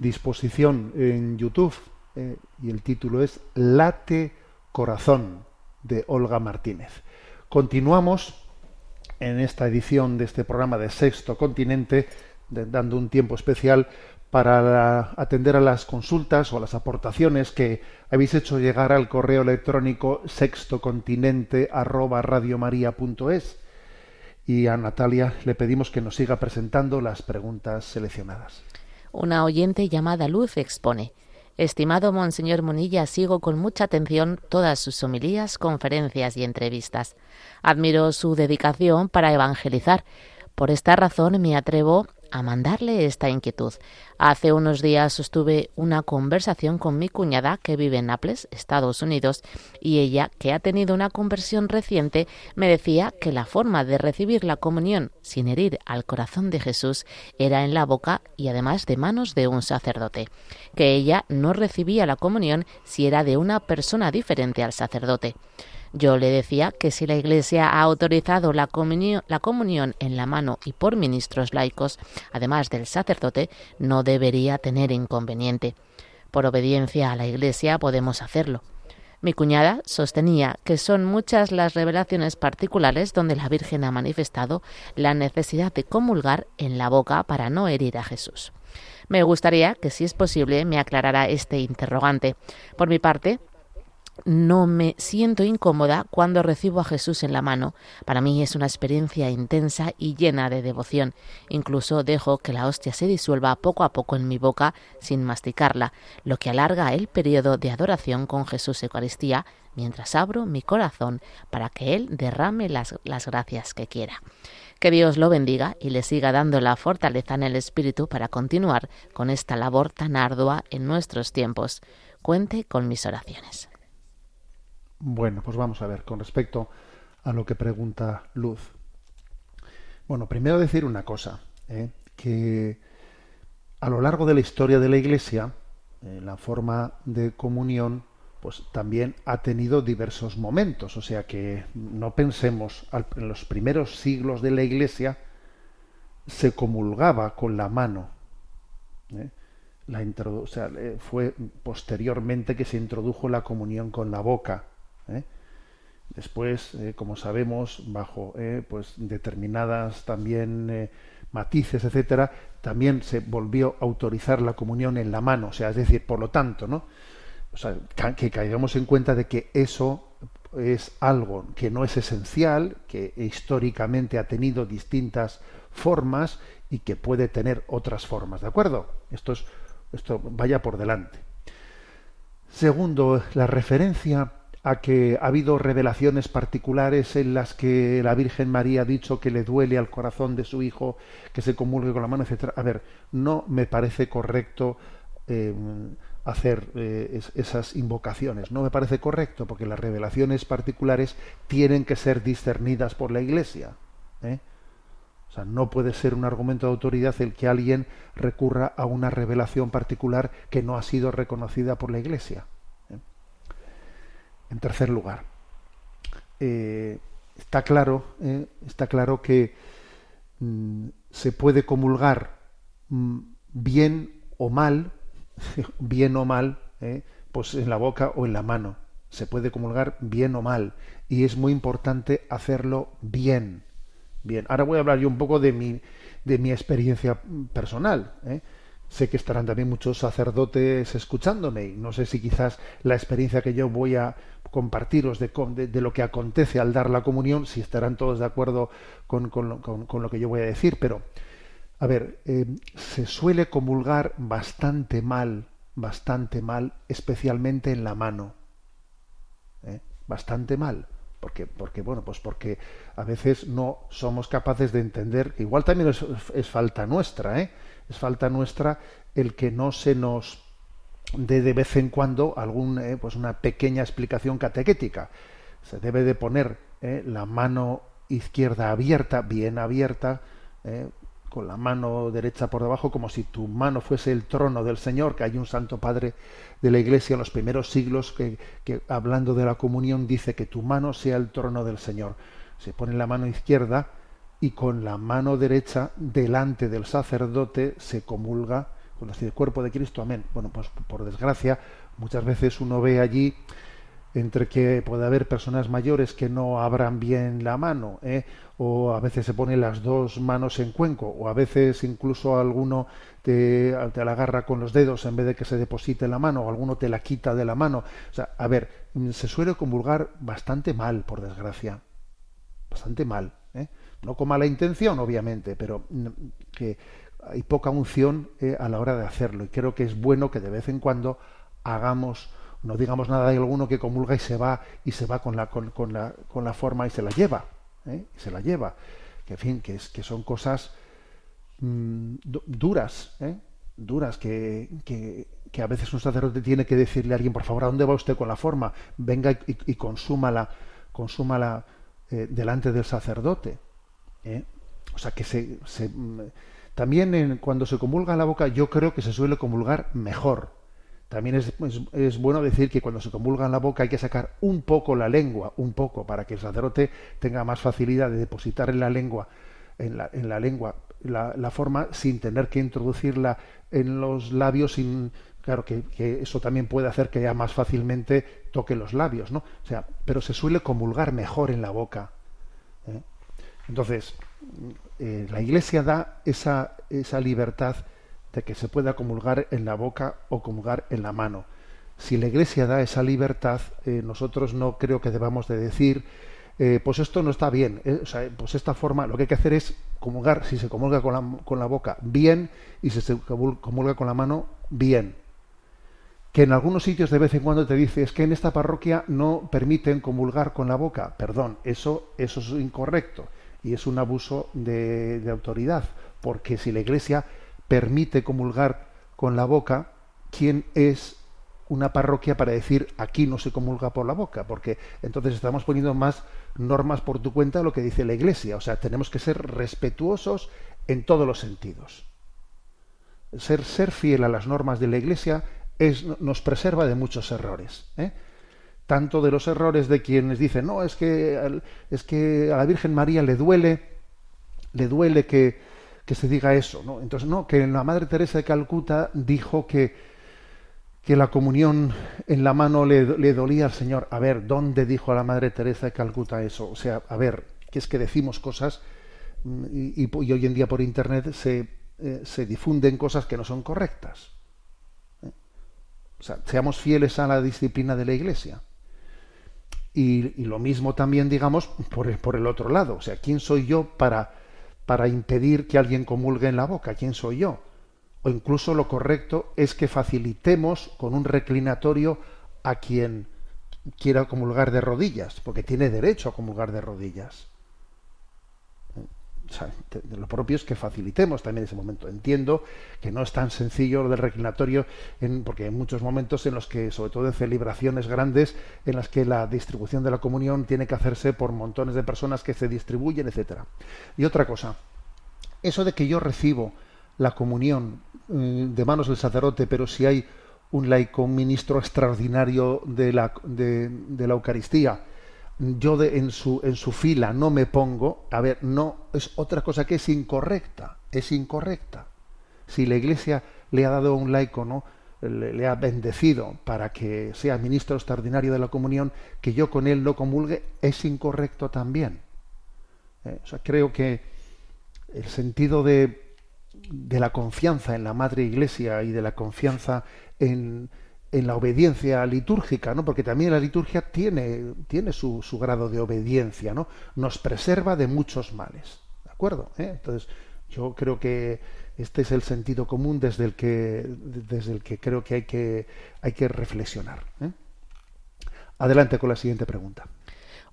disposición en YouTube eh, y el título es Late Corazón de Olga Martínez. Continuamos en esta edición de este programa de Sexto Continente, dando un tiempo especial para atender a las consultas o a las aportaciones que habéis hecho llegar al correo electrónico sextocontinente@radiomaria.es y a Natalia le pedimos que nos siga presentando las preguntas seleccionadas. Una oyente llamada Luz expone. Estimado Monseñor Monilla, sigo con mucha atención todas sus homilías, conferencias y entrevistas. Admiro su dedicación para evangelizar. Por esta razón me atrevo a mandarle esta inquietud. Hace unos días sostuve una conversación con mi cuñada que vive en Naples, Estados Unidos, y ella, que ha tenido una conversión reciente, me decía que la forma de recibir la comunión sin herir al corazón de Jesús era en la boca y además de manos de un sacerdote, que ella no recibía la comunión si era de una persona diferente al sacerdote. Yo le decía que si la Iglesia ha autorizado la comunión, en la mano y por ministros laicos, además del sacerdote, no debería tener inconveniente. Por obediencia a la Iglesia podemos hacerlo. Mi cuñada sostenía que son muchas las revelaciones particulares donde la Virgen ha manifestado la necesidad de comulgar en la boca para no herir a Jesús. Me gustaría que, si es posible, me aclarara este interrogante. Por mi parte, no me siento incómoda cuando recibo a Jesús en la mano. Para mí es una experiencia intensa y llena de devoción. Incluso dejo que la hostia se disuelva poco a poco en mi boca sin masticarla, lo que alarga el periodo de adoración con Jesús Eucaristía mientras abro mi corazón para que Él derrame las, las gracias que quiera. Que Dios lo bendiga y le siga dando la fortaleza en el Espíritu para continuar con esta labor tan ardua en nuestros tiempos. Cuente con mis oraciones. Bueno, pues vamos a ver, con respecto a lo que pregunta Luz. Bueno, primero decir una cosa, ¿eh? que a lo largo de la historia de la Iglesia, eh, la forma de comunión, pues también ha tenido diversos momentos. O sea que no pensemos, en los primeros siglos de la Iglesia se comulgaba con la mano. ¿eh? La fue posteriormente que se introdujo la comunión con la boca. ¿Eh? Después, eh, como sabemos, bajo eh, pues determinadas también matices, etcétera, también se volvió a autorizar la comunión en la mano. O sea, es decir, por lo tanto, ¿no? O sea, que caigamos en cuenta de que eso es algo que no es esencial, que históricamente ha tenido distintas formas y que puede tener otras formas, ¿de acuerdo? Esto es, esto vaya por delante. Segundo, la referencia a que ha habido revelaciones particulares en las que la Virgen María ha dicho que le duele al corazón de su hijo que se comulgue con la mano, etcétera. A ver, no me parece correcto eh, hacer eh, esas invocaciones. No me parece correcto porque las revelaciones particulares tienen que ser discernidas por la Iglesia. ¿eh? O sea, no puede ser un argumento de autoridad el que alguien recurra a una revelación particular que no ha sido reconocida por la Iglesia. En tercer lugar, eh, está claro, eh, está claro que mm, se puede comulgar mm, bien o mal, bien o mal, eh, pues en la boca o en la mano. Se puede comulgar bien o mal y es muy importante hacerlo bien. Bien, ahora voy a hablar yo un poco de mi, de mi experiencia personal. Sé que estarán también muchos sacerdotes escuchándome y no sé si quizás la experiencia que yo voy a compartiros de, de, lo que acontece al dar la comunión, si estarán todos de acuerdo con, lo, que yo voy a decir, pero a ver, eh, se suele comulgar bastante mal, bastante mal, especialmente en la mano. ¿eh? Bastante mal. Porque, porque, bueno, pues porque a veces no somos capaces de entender, igual también es falta nuestra, ¿eh? Es falta nuestra el que no se nos dé de vez en cuando algún, eh, pues una pequeña explicación catequética. Se debe de poner eh, la mano izquierda abierta, bien abierta, eh, con la mano derecha por debajo, como si tu mano fuese el trono del Señor, que hay un Santo Padre de la Iglesia en los primeros siglos que, que hablando de la comunión dice que tu mano sea el trono del Señor. Se pone la mano izquierda, y con la mano derecha delante del sacerdote se comulga con el cuerpo de Cristo, amén. Bueno, pues por desgracia, muchas veces uno ve allí entre que puede haber personas mayores que no abran bien la mano, ¿eh? o a veces se ponen las dos manos en cuenco, o a veces incluso alguno te, te la agarra con los dedos en vez de que se deposite la mano, o alguno te la quita de la mano. O sea, a ver, se suele comulgar bastante mal, por desgracia. Bastante mal. No con mala intención, obviamente, pero mm, que hay poca unción eh, a la hora de hacerlo. Y creo que es bueno que de vez en cuando hagamos no digamos nada de alguno que comulga y se va y se va con la, con, la, con la forma y se la lleva. ¿eh? Y se la lleva. Que, en fin, que, es, que son cosas mm, duras, ¿eh? duras, que, que, que, a veces un sacerdote tiene que decirle a alguien, por favor, ¿a dónde va usted con la forma? Venga y, y consúmala, consúmala delante del sacerdote. ¿Eh? O sea, que se... se también en, cuando se comulga la boca, yo creo que se suele comulgar mejor también es, bueno decir que cuando se convulga en la boca hay que sacar un poco la lengua, un poco, para que el sacerdote tenga más facilidad de depositar en la lengua, en la, en la lengua, la, forma sin tener que introducirla en los labios sin claro que, eso también puede hacer que ya más fácilmente toque los labios, ¿no? O sea, pero se suele comulgar mejor en la boca. Entonces, eh, la Iglesia da esa, esa libertad de que se pueda comulgar en la boca o comulgar en la mano. Si la Iglesia da esa libertad, eh, nosotros no creo que debamos de decir, eh, pues esto no está bien. O sea, pues esta forma, lo que hay que hacer es comulgar, si se comulga con la, con la boca, bien, y si se comulga con la mano, bien. Que en algunos sitios de vez en cuando te dice, es que en esta parroquia no permiten comulgar con la boca. Perdón, eso, eso es incorrecto y es un abuso de, de autoridad, porque si la Iglesia permite comulgar con la boca, ¿quién es una parroquia para decir aquí no se comulga por la boca? Porque entonces estamos poniendo más normas por tu cuenta de lo que dice la Iglesia. O sea, tenemos que ser respetuosos en todos los sentidos. Ser, ser fiel a las normas de la Iglesia es, nos preserva de muchos errores. ¿eh? Tanto de los errores de quienes dicen, no, es que, es que a la Virgen María le duele, le duele que, que se diga eso, ¿no? Entonces, no, que la Madre Teresa de Calcuta dijo que, que la comunión en la mano le, dolía al Señor. A ver, ¿dónde dijo a la Madre Teresa de Calcuta eso? O sea, a ver, que es que decimos cosas mm, y, hoy en día por Internet se, eh, se, difunden cosas que no son correctas. ¿eh? O sea, seamos fieles a la disciplina de la Iglesia. Y, lo mismo también, digamos, por el, por el otro lado. O sea, ¿quién soy yo para para impedir que alguien comulgue en la boca. ¿Quién soy yo? O incluso lo correcto es que facilitemos con un reclinatorio a quien quiera comulgar de rodillas, porque tiene derecho a comulgar de rodillas lo propio es que facilitemos también ese momento. Entiendo que no es tan sencillo lo del reclinatorio, en, porque hay muchos momentos en los que, sobre todo en celebraciones grandes, en las que la distribución de la comunión tiene que hacerse por montones de personas que se distribuyen, etcétera. Y otra cosa, eso de que yo recibo la comunión eh, de manos del sacerdote, pero si hay un laico, un ministro extraordinario de la, de la Eucaristía, yo de, en, su, en su fila no me pongo, a ver, no, es otra cosa que es incorrecta, es incorrecta. Si la Iglesia le ha dado a un laico, ¿no? Le, ha bendecido para que sea ministro extraordinario de la comunión, que yo con él no comulgue, es incorrecto también. Eh, o sea, creo que el sentido de, de la confianza en la Madre Iglesia y de la confianza en, en la obediencia litúrgica, ¿no? Porque también la liturgia tiene, tiene su, su, grado de obediencia, ¿no? Nos preserva de muchos males, ¿de acuerdo? ¿Eh? Entonces, yo creo que este es el sentido común desde el que, desde el que creo que hay que, hay que reflexionar. ¿eh? Adelante con la siguiente pregunta.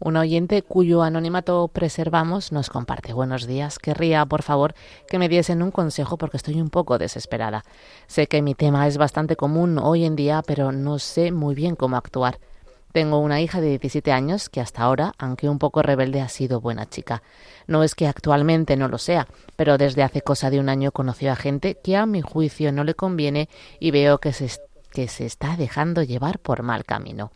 Un oyente cuyo anonimato preservamos nos comparte. Buenos días. Querría, por favor, que me diesen un consejo porque estoy un poco desesperada. Sé que mi tema es bastante común hoy en día, pero no sé muy bien cómo actuar. Tengo una hija de 17 años que hasta ahora, aunque un poco rebelde, ha sido buena chica. No es que actualmente no lo sea, pero desde hace cosa de un año conoció a gente que a mi juicio no le conviene y veo que se, que se está dejando llevar por mal camino.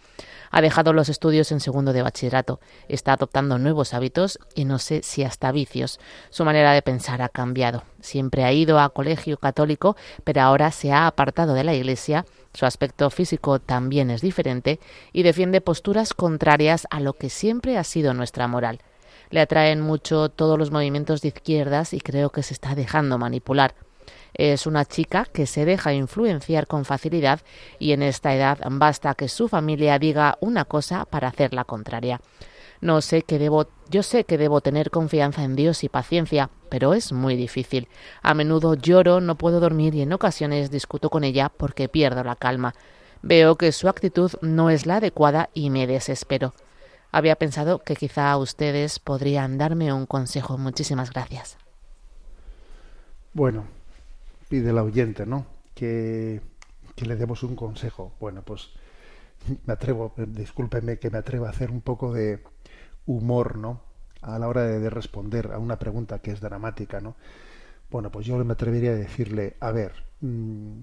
Ha dejado los estudios en segundo de bachillerato, está adoptando nuevos hábitos y no sé si hasta vicios. Su manera de pensar ha cambiado. Siempre ha ido a colegio católico, pero ahora se ha apartado de la iglesia Su aspecto físico también es diferente y defiende posturas contrarias a lo que siempre ha sido nuestra moral. Le atraen mucho todos los movimientos de izquierdas y creo que se está dejando manipular. Es una chica que se deja influenciar con facilidad y en esta edad basta que su familia diga una cosa para hacer la contraria. No sé que debo, yo sé que debo tener confianza en Dios y paciencia, pero es muy difícil. A menudo lloro, no puedo dormir y en ocasiones discuto con ella porque pierdo la calma. Veo que su actitud no es la adecuada y me desespero. Había pensado que quizá ustedes podrían darme un consejo. Muchísimas gracias. Bueno, pide la oyente, ¿no? Que, que le demos un consejo. Bueno, pues me atrevo, discúlpeme que me atrevo a hacer un poco de, humor, ¿no? A la hora de, responder a una pregunta que es dramática, ¿no? Bueno, pues yo me atrevería a decirle, a ver, mm,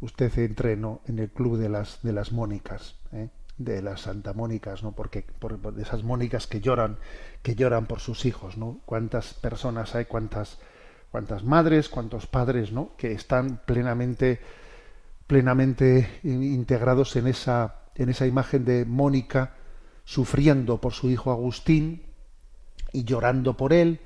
usted entrenó en el club de las de las Mónicas, ¿eh? de las Santa Mónicas, ¿no? Porque por, de esas Mónicas que lloran, que lloran por sus hijos, ¿no? Cuántas personas hay, cuántas cuántas madres, cuántos padres, ¿no? Que están plenamente plenamente integrados en esa en esa imagen de Mónica sufriendo por su hijo Agustín y llorando por él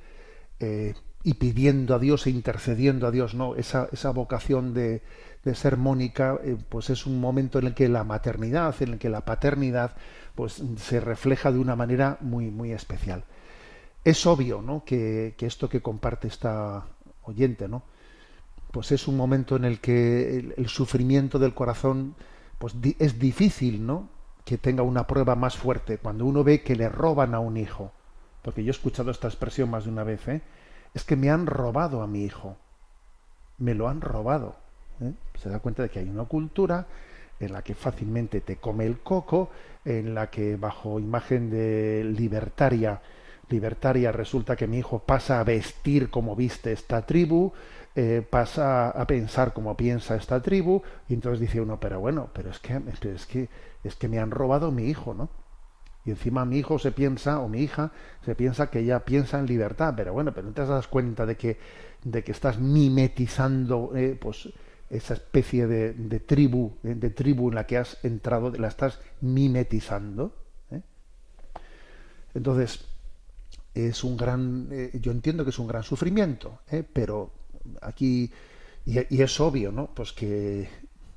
eh, y pidiendo a Dios e intercediendo a Dios, no, esa, esa vocación de, de ser Mónica, eh, pues es un momento en el que la maternidad, en el que la paternidad, pues se refleja de una manera muy, muy especial. Es obvio, ¿no? Que, que esto que comparte esta oyente, ¿no? Pues es un momento en el que el, sufrimiento del corazón, pues es difícil, ¿no? que tenga una prueba más fuerte cuando uno ve que le roban a un hijo. Porque yo he escuchado esta expresión más de una vez, ¿eh? es que me han robado a mi hijo. Me lo han robado. ¿eh? Se da cuenta de que hay una cultura en la que fácilmente te come el coco, en la que bajo imagen de libertaria, libertaria resulta que mi hijo pasa a vestir como viste esta tribu, eh, pasa a pensar como piensa esta tribu, y entonces dice uno, pero bueno, pero es que, es que, es que me han robado mi hijo, ¿no? Y encima mi hijo se piensa, o mi hija, se piensa que ella piensa en libertad, pero bueno, pero no te das cuenta de que, de que estás mimetizando, eh, pues, esa especie de, de tribu, eh, de tribu en la que has entrado, la estás mimetizando. Entonces, es un gran, yo entiendo que es un gran sufrimiento, pero aquí, y, es obvio, ¿no? Pues que,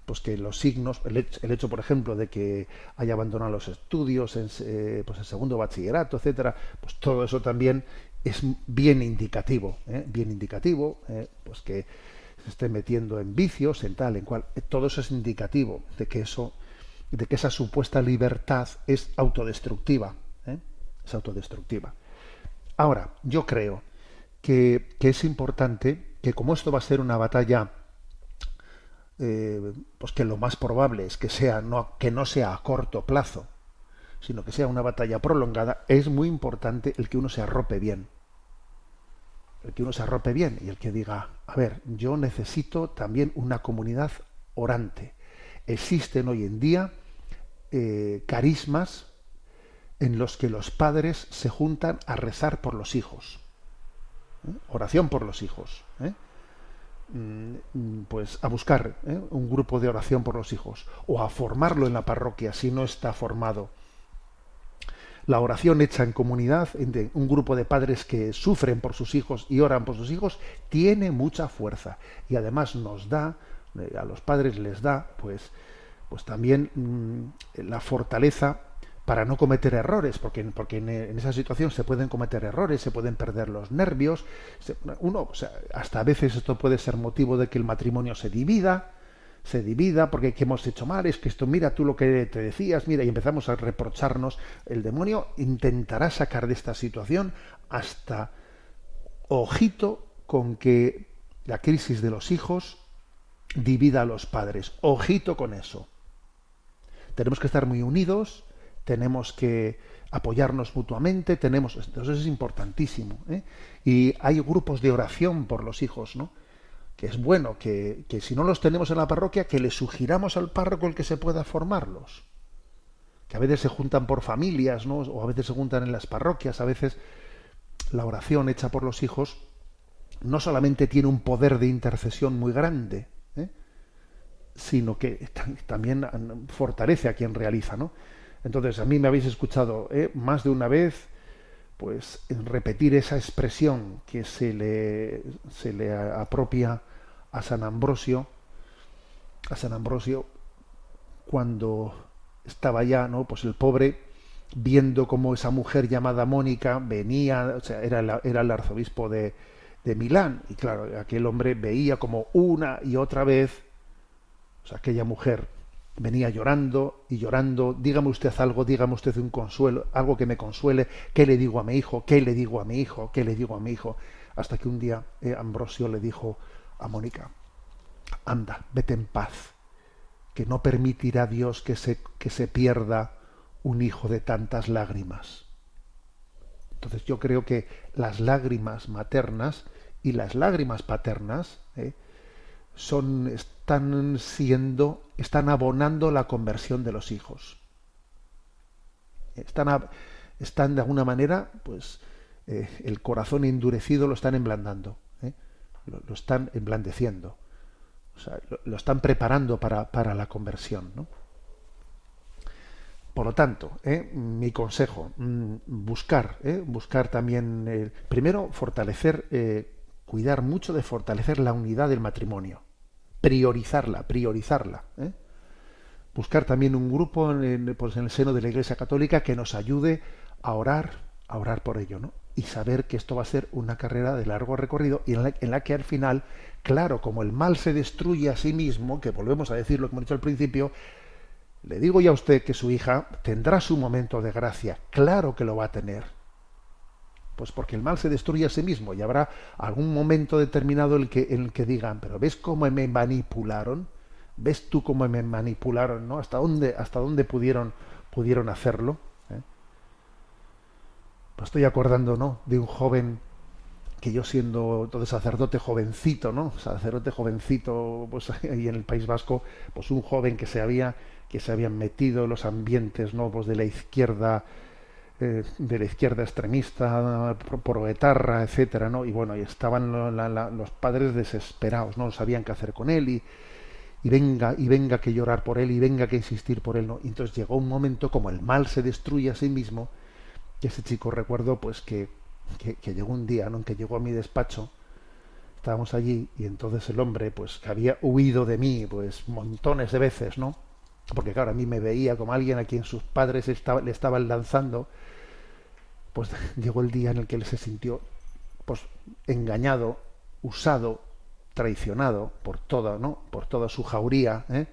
pues que los signos, el hecho, por ejemplo, de que haya abandonado los estudios en, eh, pues el segundo bachillerato, etcétera, pues todo eso también es bien indicativo, ¿eh? bien indicativo, ¿eh? pues que se esté metiendo en vicios, en tal, en cual, todo eso es indicativo de que eso, de que esa supuesta libertad es autodestructiva, es autodestructiva. Ahora, yo creo que, es importante que como esto va a ser una batalla, eh, pues que lo más probable es que sea no, que no sea a corto plazo, sino que sea una batalla prolongada, es muy importante el que uno se arrope bien. El que uno se arrope bien y el que diga, a ver, yo necesito también una comunidad orante. Existen hoy en día eh, carismas en los que los padres se juntan a rezar por los hijos. ¿eh? oración por los hijos. ¿eh? Mm, pues a buscar ¿eh? un grupo de oración por los hijos o a formarlo en la parroquia si no está formado. La oración hecha en comunidad, entre un grupo de padres que sufren por sus hijos y oran por sus hijos, tiene mucha fuerza y además nos da, a los padres les da, pues, pues también mm, la fortaleza para no cometer errores, porque, porque en, esa situación se pueden cometer errores, se pueden perder los nervios, uno, hasta a veces esto puede ser motivo de que el matrimonio se divida, se divida, porque que hemos hecho mal, es que esto, mira tú lo que te decías, mira, y empezamos a reprocharnos, el demonio intentará sacar de esta situación hasta ojito con que la crisis de los hijos divida a los padres, ojito con eso. Tenemos que estar muy unidos, tenemos que apoyarnos mutuamente, tenemos, entonces es importantísimo. ¿eh? Y hay grupos de oración por los hijos, ¿no? Que es bueno que, que, si no los tenemos en la parroquia, que le sugiramos al párroco el que se pueda formarlos. Que a veces se juntan por familias, ¿no? O a veces se juntan en las parroquias, a veces la oración hecha por los hijos no solamente tiene un poder de intercesión muy grande, ¿eh? sino que también fortalece a quien realiza, ¿no? Entonces, a mí me habéis escuchado ¿eh? más de una vez, pues, repetir esa expresión que se le, se le apropia a San Ambrosio, a San Ambrosio, cuando estaba ya, ¿no? Pues el pobre viendo cómo esa mujer llamada Mónica venía, o sea, era, era el arzobispo de, de Milán, y claro, aquel hombre veía como una y otra vez, o sea, aquella mujer venía llorando y llorando, dígame usted algo, dígame usted un consuelo, algo que me consuele, ¿qué le digo a mi hijo? ¿Qué le digo a mi hijo? ¿Qué le digo a mi hijo? Hasta que un día eh, Ambrosio le dijo a Mónica, anda, vete en paz, que no permitirá Dios que se, que se pierda un hijo de tantas lágrimas. Entonces yo creo que las lágrimas maternas y las lágrimas paternas eh, son, están siendo, están abonando la conversión de los hijos. Están, están de alguna manera, pues, eh, el corazón endurecido lo están emblandando, eh, lo, están emblandeciendo, o sea, lo, están preparando para, para la conversión, ¿no? Por lo tanto, eh, mi consejo, mm, buscar, buscar también, primero, fortalecer, cuidar mucho de fortalecer la unidad del matrimonio, priorizarla, priorizarla. Buscar también un grupo en, pues, en, el seno de la Iglesia Católica que nos ayude a orar, a orar por ello, ¿no? Y saber que esto va a ser una carrera de largo recorrido y en la, en la que al final, claro, como el mal se destruye a sí mismo, que volvemos a decir lo que hemos dicho al principio, le digo ya a usted que su hija tendrá su momento de gracia. Claro que lo va a tener. Pues porque el mal se destruye a sí mismo y habrá algún momento determinado en el que, en el que digan, pero ¿ves cómo me manipularon? ¿Ves tú cómo me manipularon? ¿no? ¿Hasta dónde, hasta dónde pudieron, pudieron hacerlo? ¿Eh? Pues estoy acordando, ¿no? De un joven que yo siendo todo sacerdote jovencito, ¿no? Sacerdote jovencito, pues ahí en el País Vasco, pues un joven que se había que se habían metido en los ambientes nuevos de la izquierda eh, de la izquierda extremista por etarra etcétera no y bueno y estaban los padres desesperados no sabían qué hacer con él y, y venga y venga que llorar por él y venga que insistir por él no y entonces llegó un momento como el mal se destruye a sí mismo que ese chico recuerdo pues que, que, llegó un día no que llegó a mi despacho estábamos allí y entonces el hombre pues que había huido de mí pues montones de veces no porque claro, a mí me veía como alguien a quien sus padres le estaban lanzando, pues llegó el día en el que él se sintió pues engañado, usado, traicionado por toda, ¿no? Por toda su jauría, ¿eh?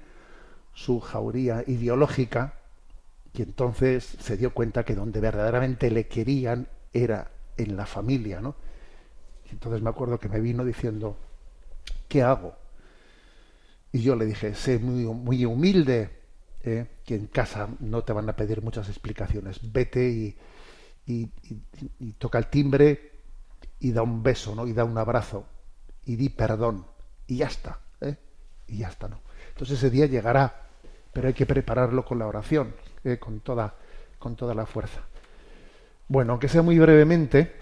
su jauría ideológica, y entonces se dio cuenta que donde verdaderamente le querían era en la familia, ¿no? Y entonces me acuerdo que me vino diciendo, ¿qué hago? Y yo le dije, sé muy, muy humilde, ¿eh? que en casa no te van a pedir muchas explicaciones. Vete y, y, toca el timbre y da un beso, ¿no? Y da un abrazo y di perdón y ya está, ¿eh? y ya está, ¿no? Entonces ese día llegará, pero hay que prepararlo con la oración, ¿eh? con toda con toda la fuerza. Bueno, aunque sea muy brevemente,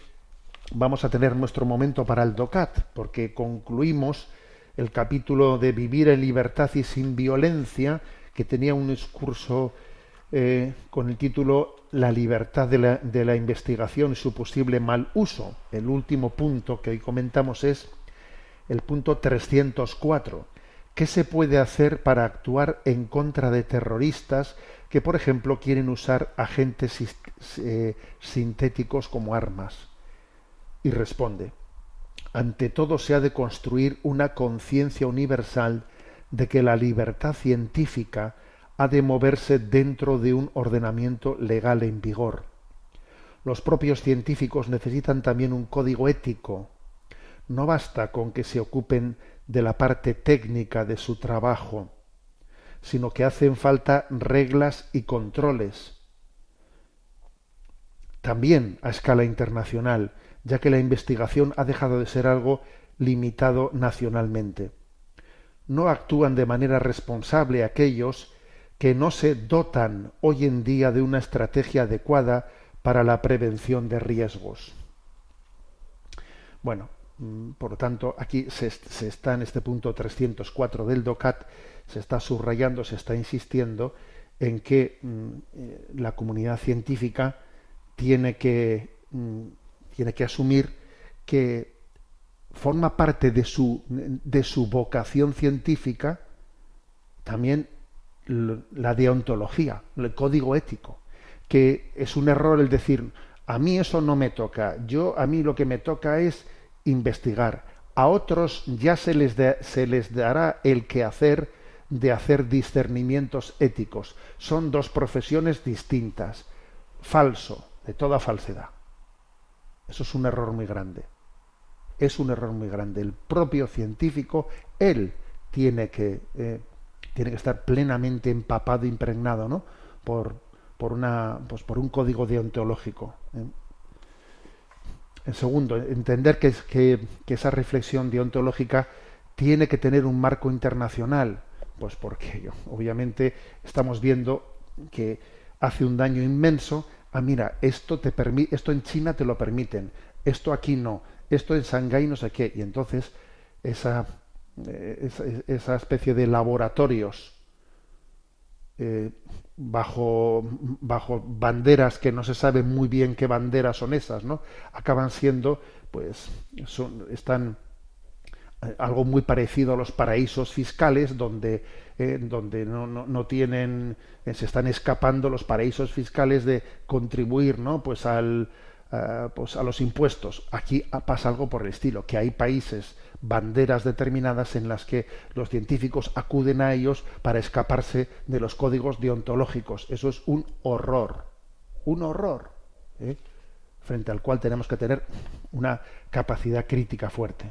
vamos a tener nuestro momento para el DOCAT, porque concluimos el capítulo de vivir en libertad y sin violencia que tenía un discurso eh, con el título La libertad de la, de la investigación y su posible mal uso. El último punto que hoy comentamos es el punto 304. ¿Qué se puede hacer para actuar en contra de terroristas que, por ejemplo, quieren usar agentes eh, sintéticos como armas? Y responde, ante todo se ha de construir una conciencia universal de que la libertad científica ha de moverse dentro de un ordenamiento legal en vigor. Los propios científicos necesitan también un código ético. No basta con que se ocupen de la parte técnica de su trabajo, sino que hacen falta reglas y controles. También a escala internacional, ya que la investigación ha dejado de ser algo limitado nacionalmente no actúan de manera responsable aquellos que no se dotan hoy en día de una estrategia adecuada para la prevención de riesgos. Bueno, Mm, por lo tanto, aquí se, está en este punto 304 del DOCAT, se está subrayando, se está insistiendo en que mm, eh, la comunidad científica tiene que, mm, tiene que asumir que forma parte de su, de su vocación científica también la deontología, el código ético, que es un error el decir, a mí eso no me toca, yo a mí lo que me toca es investigar, a otros ya se les, se les dará el quehacer de hacer discernimientos éticos. Son dos profesiones distintas. Falso, de toda falsedad. Eso es un error muy grande. Es un error muy grande. El propio científico, él tiene que, eh, tiene que estar plenamente empapado, impregnado, ¿no? Por, por, una, pues por un código deontológico. ¿eh? En segundo, entender que, que, que esa reflexión deontológica tiene que tener un marco internacional pues porque obviamente estamos viendo que hace un daño inmenso. Ah, mira, esto te esto en China te lo permiten, esto aquí no, esto en Shanghái no sé qué. Y entonces esa, esa, especie de laboratorios eh, bajo, bajo banderas que no se sabe muy bien qué banderas son esas, ¿no? Acaban siendo, pues, son, están eh, algo muy parecido a los paraísos fiscales donde, eh, donde no, no, tienen eh, se están escapando los paraísos fiscales de contribuir no pues al pues a los impuestos aquí pasa algo por el estilo que hay países banderas determinadas en las que los científicos acuden a ellos para escaparse de los códigos deontológicos. Eso es un horror un horror frente al cual tenemos que tener una capacidad crítica fuerte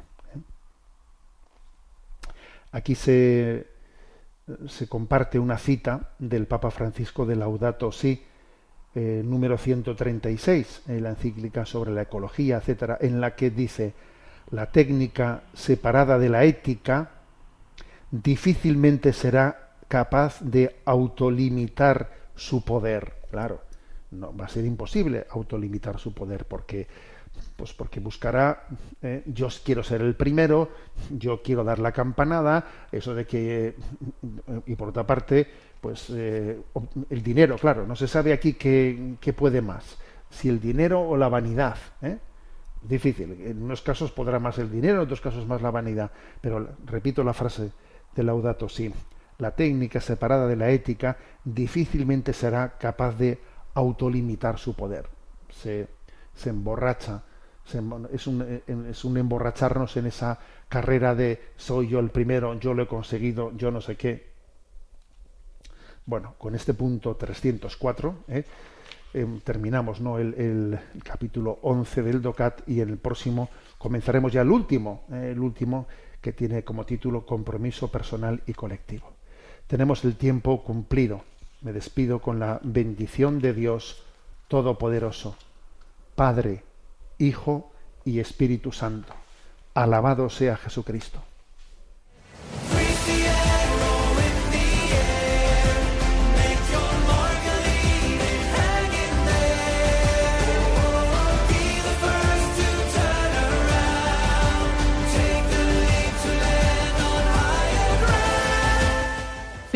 Aquí se, se comparte una cita del Papa Francisco de Laudato Si, eh, número 136, en la encíclica sobre la ecología, etcétera, en la que dice la técnica separada de la ética difícilmente será capaz de autolimitar su poder. Claro, no va a ser imposible autolimitar su poder porque pues porque buscará, eh, yo quiero ser el primero, yo quiero dar la campanada, eso de que, y por otra parte, pues eh, el dinero, claro, no se sabe aquí qué, puede más, si el dinero o la vanidad. Difícil, en unos casos podrá más el dinero, en otros casos más la vanidad, pero repito la frase de Laudato Si, la técnica separada de la ética difícilmente será capaz de autolimitar su poder. Se, se emborracha es un, eh, es un emborracharnos en esa carrera de soy yo el primero, yo lo he conseguido, yo no sé qué. Bueno, con este punto 304 ¿eh? Em, terminamos ¿no? el, capítulo 11 del DOCAT y en el próximo comenzaremos ya el último, ¿eh? el último que tiene como título Compromiso personal y colectivo. Tenemos el tiempo cumplido. Me despido con la bendición de Dios Todopoderoso, Padre, Hijo y Espíritu Santo. Alabado sea Jesucristo.